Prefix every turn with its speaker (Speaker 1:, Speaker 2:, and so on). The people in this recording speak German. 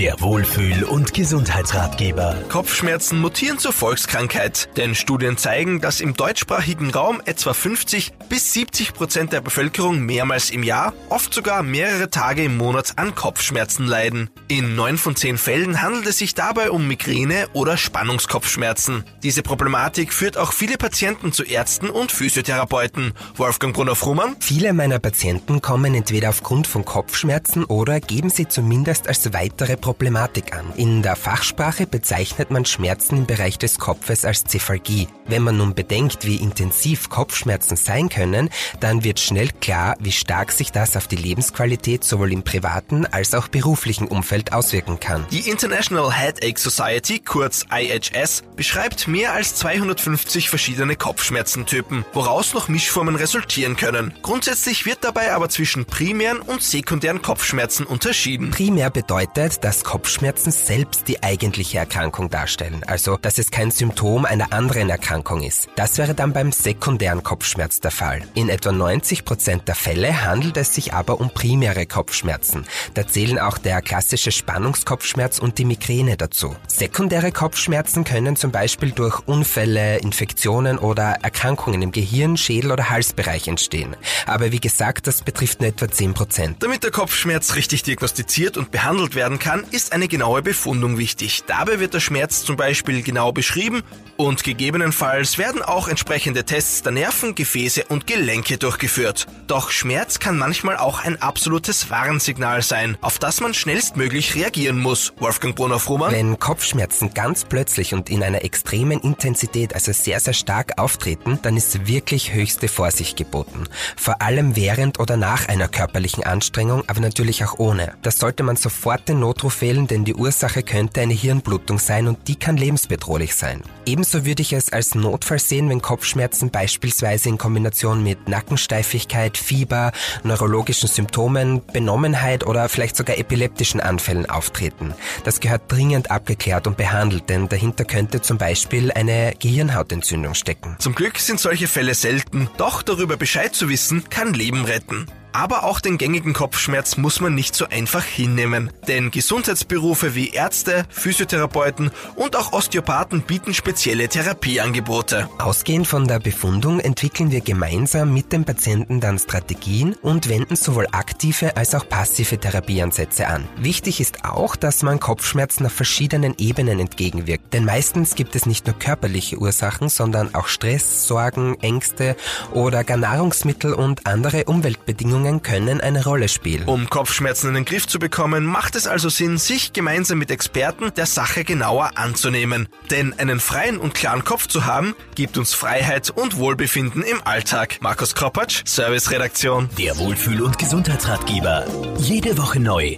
Speaker 1: Der Wohlfühl- und Gesundheitsratgeber.
Speaker 2: Kopfschmerzen mutieren zur Volkskrankheit, denn Studien zeigen, dass im deutschsprachigen Raum etwa 50 bis 70 Prozent der Bevölkerung mehrmals im Jahr, oft sogar mehrere Tage im Monat an Kopfschmerzen leiden. In neun von zehn Fällen handelt es sich dabei um Migräne oder Spannungskopfschmerzen. Diese Problematik führt auch viele Patienten zu Ärzten und Physiotherapeuten. Wolfgang Brunner-Frumann?
Speaker 3: Viele meiner Patienten kommen entweder aufgrund von Kopfschmerzen oder geben sie zumindest als weitere Problematik Problematik an. In der Fachsprache bezeichnet man Schmerzen im Bereich des Kopfes als Cephalgie. Wenn man nun bedenkt, wie intensiv Kopfschmerzen sein können, dann wird schnell klar, wie stark sich das auf die Lebensqualität sowohl im privaten als auch beruflichen Umfeld auswirken kann.
Speaker 2: Die International Headache Society, kurz IHS, beschreibt mehr als 250 verschiedene Kopfschmerzentypen, woraus noch Mischformen resultieren können. Grundsätzlich wird dabei aber zwischen primären und sekundären Kopfschmerzen unterschieden.
Speaker 3: Primär bedeutet, dass Kopfschmerzen selbst die eigentliche Erkrankung darstellen, also dass es kein Symptom einer anderen Erkrankung ist. Das wäre dann beim sekundären Kopfschmerz der Fall. In etwa 90 Prozent der Fälle handelt es sich aber um primäre Kopfschmerzen. Da zählen auch der klassische Spannungskopfschmerz und die Migräne dazu. Sekundäre Kopfschmerzen können zum Beispiel durch Unfälle, Infektionen oder Erkrankungen im Gehirn, Schädel oder Halsbereich entstehen. Aber wie gesagt, das betrifft nur etwa 10 Prozent.
Speaker 2: Damit der Kopfschmerz richtig diagnostiziert und behandelt werden kann, ist eine genaue Befundung wichtig. Dabei wird der Schmerz zum Beispiel genau beschrieben und gegebenenfalls werden auch entsprechende Tests der Nerven, Gefäße und Gelenke durchgeführt. Doch Schmerz kann manchmal auch ein absolutes Warnsignal sein, auf das man schnellstmöglich reagieren muss. Wolfgang Brunner-Frumann?
Speaker 3: Wenn Kopfschmerzen ganz plötzlich und in einer extremen Intensität, also sehr, sehr stark auftreten, dann ist wirklich höchste Vorsicht geboten. Vor allem während oder nach einer körperlichen Anstrengung, aber natürlich auch ohne. Das sollte man sofort den Notruf wählen, denn die Ursache könnte eine Hirnblutung sein und die kann lebensbedrohlich sein. Ebenso würde ich es als Notfall sehen, wenn Kopfschmerzen beispielsweise in Kombination mit Nackensteifigkeit, Fieber, neurologischen Symptomen, Benommenheit oder vielleicht sogar epileptischen Anfällen auftreten. Das gehört dringend abgeklärt und behandelt, denn dahinter könnte zum Beispiel eine Gehirnhautentzündung stecken.
Speaker 2: Zum Glück sind solche Fälle selten, doch darüber Bescheid zu wissen, kann Leben retten. Aber auch den gängigen Kopfschmerz muss man nicht so einfach hinnehmen. Denn Gesundheitsberufe wie Ärzte, Physiotherapeuten und auch Osteopathen bieten spezielle Therapieangebote.
Speaker 3: Ausgehend von der Befundung entwickeln wir gemeinsam mit dem Patienten dann Strategien und wenden sowohl aktive als auch passive Therapieansätze an. Wichtig ist auch, dass man Kopfschmerzen auf verschiedenen Ebenen entgegenwirkt. Denn meistens gibt es nicht nur körperliche Ursachen, sondern auch Stress, Sorgen, Ängste oder gar Nahrungsmittel und andere Umweltbedingungen Bedingungen können eine Rolle spielen.
Speaker 2: Um Kopfschmerzen in den Griff zu bekommen, macht es also Sinn, sich gemeinsam mit Experten der Sache genauer anzunehmen. Denn einen freien und klaren Kopf zu haben, gibt uns Freiheit und Wohlbefinden im Alltag. Markus Kropatsch, Serviceredaktion.
Speaker 1: Der Wohlfühl- und Gesundheitsratgeber. Jede Woche neu